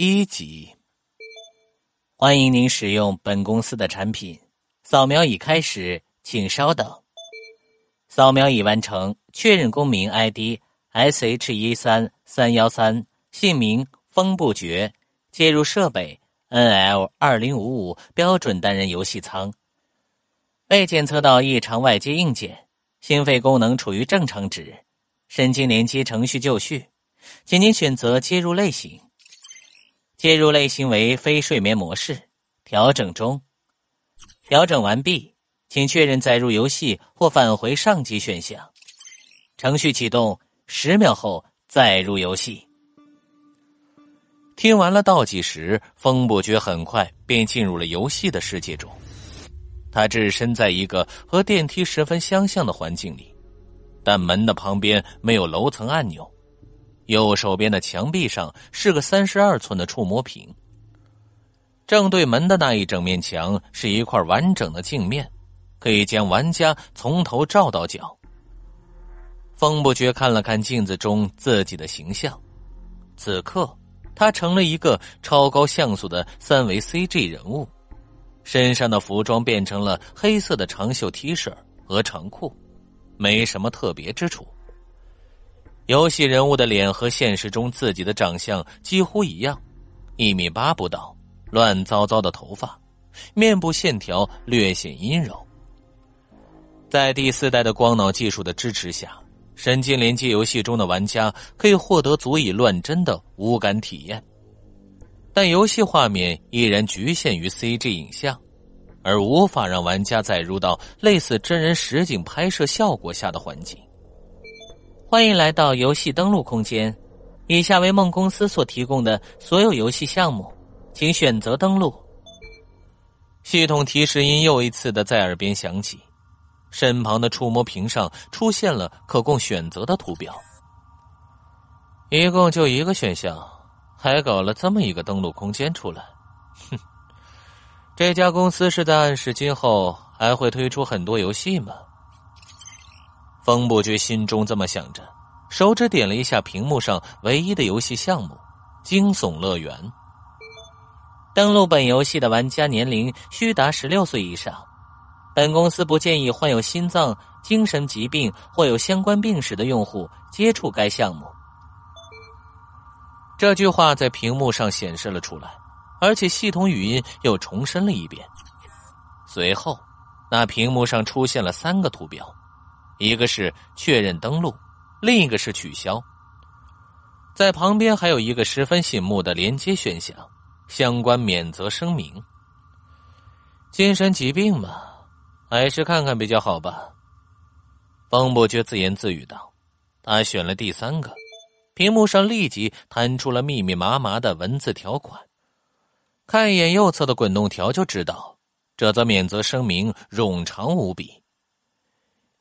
一级。欢迎您使用本公司的产品，扫描已开始，请稍等。扫描已完成，确认公民 ID S H 一三三幺三，姓名风不绝，接入设备 N L 二零五五标准单人游戏舱。未检测到异常外接硬件，心肺功能处于正常值，神经连接程序就绪，请您选择接入类型。接入类型为非睡眠模式，调整中。调整完毕，请确认载入游戏或返回上级选项。程序启动，十秒后载入游戏。听完了倒计时，风不觉很快便进入了游戏的世界中。他置身在一个和电梯十分相像的环境里，但门的旁边没有楼层按钮。右手边的墙壁上是个三十二寸的触摸屏，正对门的那一整面墙是一块完整的镜面，可以将玩家从头照到脚。风不觉看了看镜子中自己的形象，此刻他成了一个超高像素的三维 CG 人物，身上的服装变成了黑色的长袖 T 恤和长裤，没什么特别之处。游戏人物的脸和现实中自己的长相几乎一样，一米八不到，乱糟糟的头发，面部线条略显阴柔。在第四代的光脑技术的支持下，神经连接游戏中的玩家可以获得足以乱真的无感体验，但游戏画面依然局限于 CG 影像，而无法让玩家载入到类似真人实景拍摄效果下的环境。欢迎来到游戏登录空间，以下为梦公司所提供的所有游戏项目，请选择登录。系统提示音又一次的在耳边响起，身旁的触摸屏上出现了可供选择的图标。一共就一个选项，还搞了这么一个登录空间出来，哼！这家公司是在暗示今后还会推出很多游戏吗？风不觉心中这么想着，手指点了一下屏幕上唯一的游戏项目——惊悚乐园。登录本游戏的玩家年龄需达十六岁以上。本公司不建议患有心脏、精神疾病或有相关病史的用户接触该项目。这句话在屏幕上显示了出来，而且系统语音又重申了一遍。随后，那屏幕上出现了三个图标。一个是确认登录，另一个是取消。在旁边还有一个十分醒目的连接选项，相关免责声明。精神疾病嘛，还是看看比较好吧。方伯爵自言自语道。他选了第三个，屏幕上立即弹出了密密麻麻的文字条款。看一眼右侧的滚动条就知道，这则免责声明冗长无比。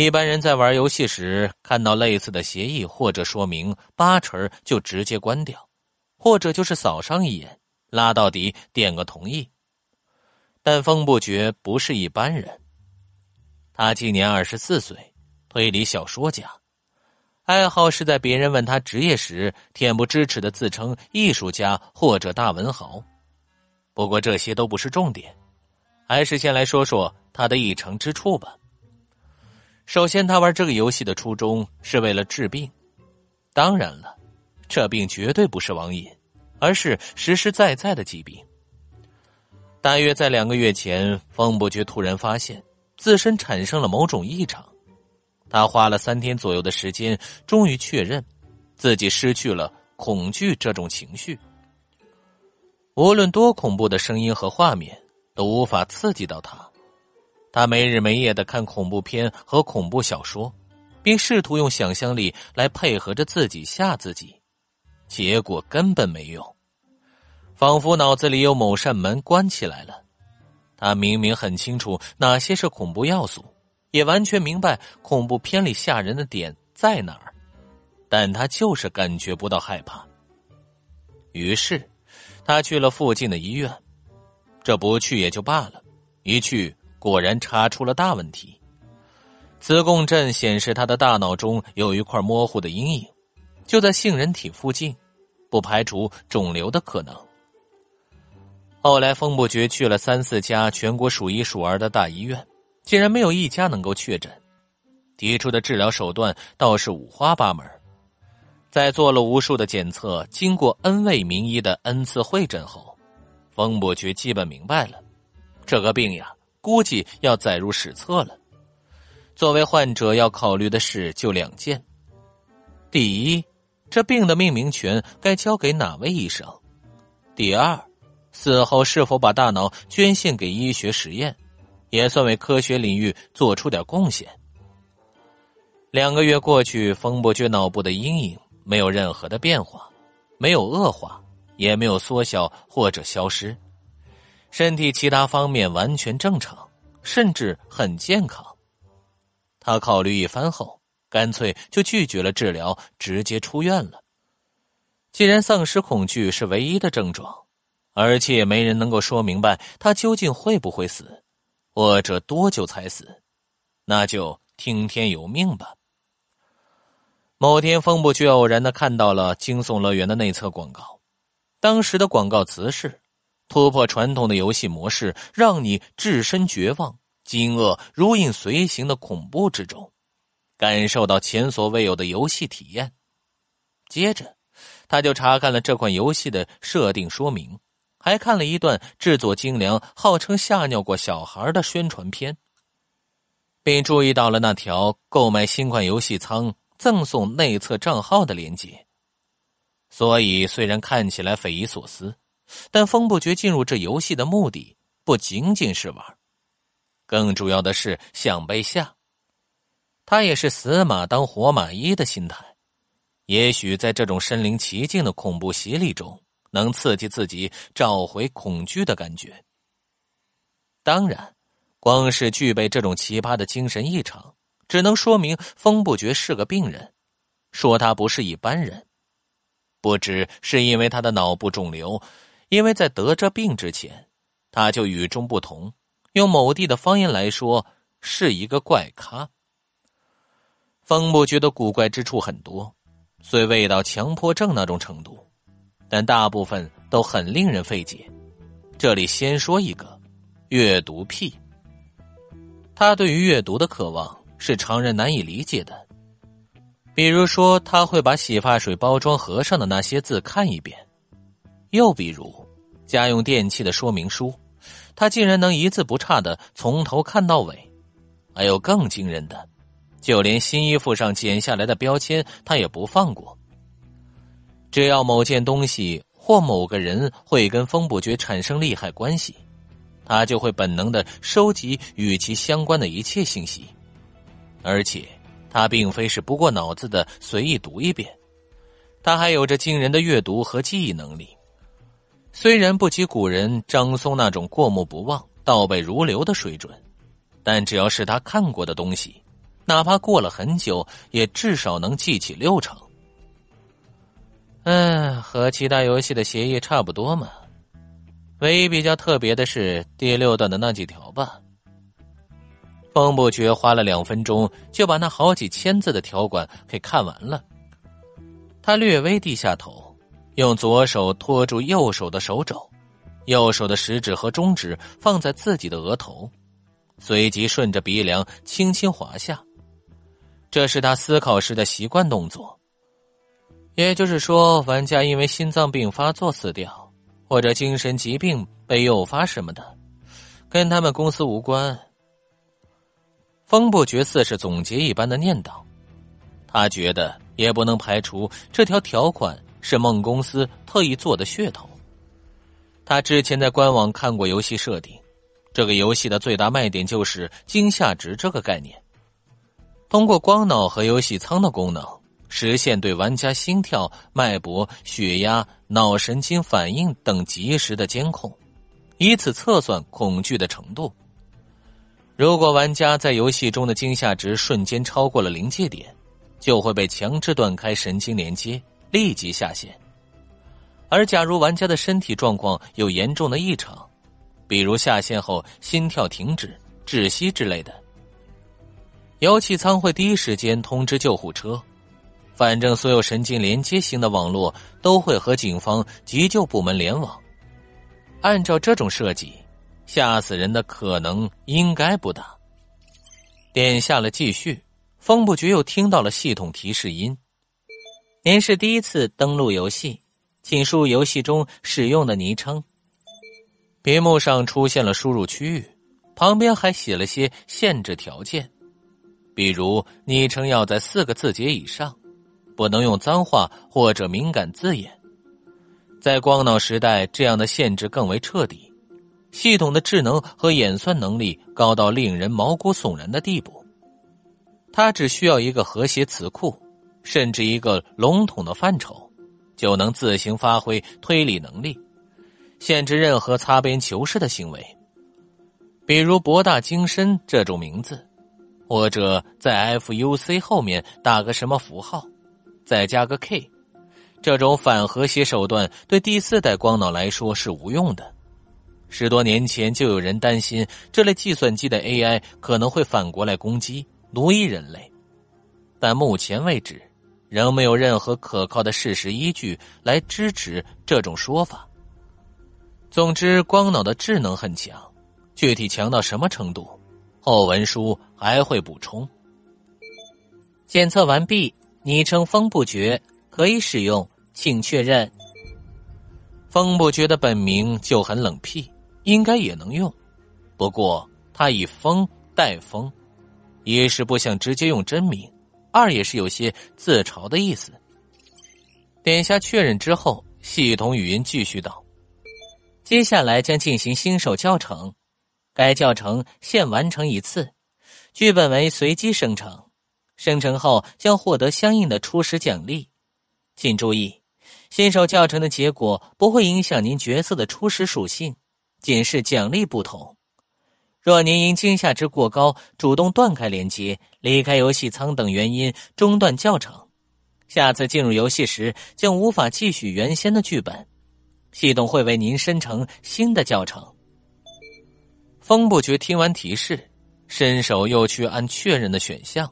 一般人在玩游戏时看到类似的协议或者说明，八成就直接关掉，或者就是扫上一眼，拉到底点个同意。但风不觉不是一般人，他今年二十四岁，推理小说家，爱好是在别人问他职业时，恬不知耻的自称艺术家或者大文豪。不过这些都不是重点，还是先来说说他的异常之处吧。首先，他玩这个游戏的初衷是为了治病。当然了，这病绝对不是网瘾，而是实实在在的疾病。大约在两个月前，风不觉突然发现自身产生了某种异常。他花了三天左右的时间，终于确认自己失去了恐惧这种情绪。无论多恐怖的声音和画面，都无法刺激到他。他没日没夜的看恐怖片和恐怖小说，并试图用想象力来配合着自己吓自己，结果根本没用，仿佛脑子里有某扇门关起来了。他明明很清楚哪些是恐怖要素，也完全明白恐怖片里吓人的点在哪儿，但他就是感觉不到害怕。于是，他去了附近的医院，这不去也就罢了，一去。果然查出了大问题，磁共振显示他的大脑中有一块模糊的阴影，就在杏仁体附近，不排除肿瘤的可能。后来，风不觉去了三四家全国数一数二的大医院，竟然没有一家能够确诊。提出的治疗手段倒是五花八门。在做了无数的检测，经过 N 位名医的 N 次会诊后，风不觉基本明白了，这个病呀，估计要载入史册了。作为患者要考虑的事就两件：第一，这病的命名权该交给哪位医生；第二，死后是否把大脑捐献给医学实验，也算为科学领域做出点贡献。两个月过去，风伯爵脑部的阴影。没有任何的变化，没有恶化，也没有缩小或者消失，身体其他方面完全正常，甚至很健康。他考虑一番后，干脆就拒绝了治疗，直接出院了。既然丧失恐惧是唯一的症状，而且没人能够说明白他究竟会不会死，或者多久才死，那就听天由命吧。某天，风不却偶然的看到了惊悚乐园的内测广告。当时的广告词是：“突破传统的游戏模式，让你置身绝望、惊愕如影随形的恐怖之中，感受到前所未有的游戏体验。”接着，他就查看了这款游戏的设定说明，还看了一段制作精良、号称吓尿过小孩的宣传片，并注意到了那条购买新款游戏仓。赠送内测账号的链接，所以虽然看起来匪夷所思，但风不觉进入这游戏的目的不仅仅是玩，更主要的是想被吓。他也是死马当活马医的心态，也许在这种身临其境的恐怖洗礼中，能刺激自己找回恐惧的感觉。当然，光是具备这种奇葩的精神异常。只能说明风不觉是个病人，说他不是一般人。不只是因为他的脑部肿瘤，因为在得这病之前，他就与众不同。用某地的方言来说，是一个怪咖。风不觉的古怪之处很多，虽未到强迫症那种程度，但大部分都很令人费解。这里先说一个，阅读癖。他对于阅读的渴望。是常人难以理解的，比如说他会把洗发水包装盒上的那些字看一遍，又比如家用电器的说明书，他竟然能一字不差的从头看到尾。还有更惊人的，就连新衣服上剪下来的标签他也不放过。只要某件东西或某个人会跟风不觉产生利害关系，他就会本能的收集与其相关的一切信息。而且，他并非是不过脑子的随意读一遍，他还有着惊人的阅读和记忆能力。虽然不及古人张松那种过目不忘、倒背如流的水准，但只要是他看过的东西，哪怕过了很久，也至少能记起六成。嗯，和其他游戏的协议差不多嘛。唯一比较特别的是第六段的那几条吧。风不觉花了两分钟就把那好几千字的条款给看完了。他略微低下头，用左手托住右手的手肘，右手的食指和中指放在自己的额头，随即顺着鼻梁轻轻滑下。这是他思考时的习惯动作。也就是说，玩家因为心脏病发作死掉，或者精神疾病被诱发什么的，跟他们公司无关。风不觉似是总结一般的念叨，他觉得也不能排除这条条款是梦公司特意做的噱头。他之前在官网看过游戏设定，这个游戏的最大卖点就是惊吓值这个概念，通过光脑和游戏舱的功能，实现对玩家心跳、脉搏、血压、脑神经反应等及时的监控，以此测算恐惧的程度。如果玩家在游戏中的惊吓值瞬间超过了临界点，就会被强制断开神经连接，立即下线。而假如玩家的身体状况有严重的异常，比如下线后心跳停止、窒息之类的，游戏舱会第一时间通知救护车。反正所有神经连接型的网络都会和警方急救部门联网。按照这种设计，吓死人的可能应该不大。点下了继续，风不觉又听到了系统提示音：“您是第一次登录游戏，请输入游戏中使用的昵称。”屏幕上出现了输入区域，旁边还写了些限制条件，比如昵称要在四个字节以上，不能用脏话或者敏感字眼。在光脑时代，这样的限制更为彻底。系统的智能和演算能力高到令人毛骨悚然的地步。它只需要一个和谐词库，甚至一个笼统的范畴，就能自行发挥推理能力，限制任何擦边球式的行为。比如“博大精深”这种名字，或者在 “fuc” 后面打个什么符号，再加个 “k”。这种反和谐手段对第四代光脑来说是无用的。十多年前就有人担心这类计算机的 AI 可能会反过来攻击、奴役人类，但目前为止，仍没有任何可靠的事实依据来支持这种说法。总之，光脑的智能很强，具体强到什么程度，后文书还会补充。检测完毕，昵称风不绝。可以使用，请确认。风不觉的本名就很冷僻，应该也能用。不过他以风代风，一是不想直接用真名，二也是有些自嘲的意思。点下确认之后，系统语音继续道：“接下来将进行新手教程，该教程限完成一次，剧本为随机生成，生成后将获得相应的初始奖励。”请注意，新手教程的结果不会影响您角色的初始属性，仅是奖励不同。若您因惊吓值过高主动断开连接、离开游戏舱等原因中断教程，下次进入游戏时将无法继续原先的剧本，系统会为您生成新的教程。风不觉听完提示，伸手又去按确认的选项。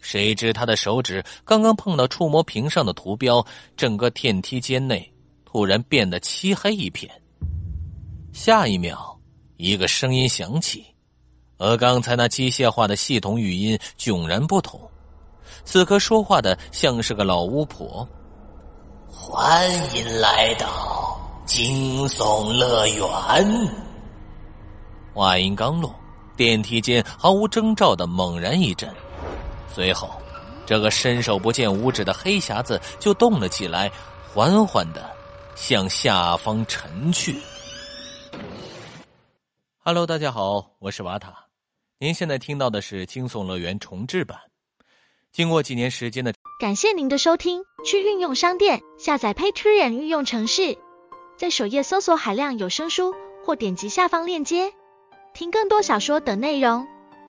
谁知他的手指刚刚碰到触摸屏上的图标，整个电梯间内突然变得漆黑一片。下一秒，一个声音响起，和刚才那机械化的系统语音迥然不同。此刻说话的像是个老巫婆：“欢迎来到惊悚乐园。”话音刚落，电梯间毫无征兆的猛然一震。随后，这个伸手不见五指的黑匣子就动了起来，缓缓的向下方沉去。Hello，大家好，我是瓦塔。您现在听到的是《惊悚乐园》重置版。经过几年时间的，感谢您的收听。去运用商店下载 Patreon 运用城市，在首页搜索海量有声书，或点击下方链接听更多小说等内容。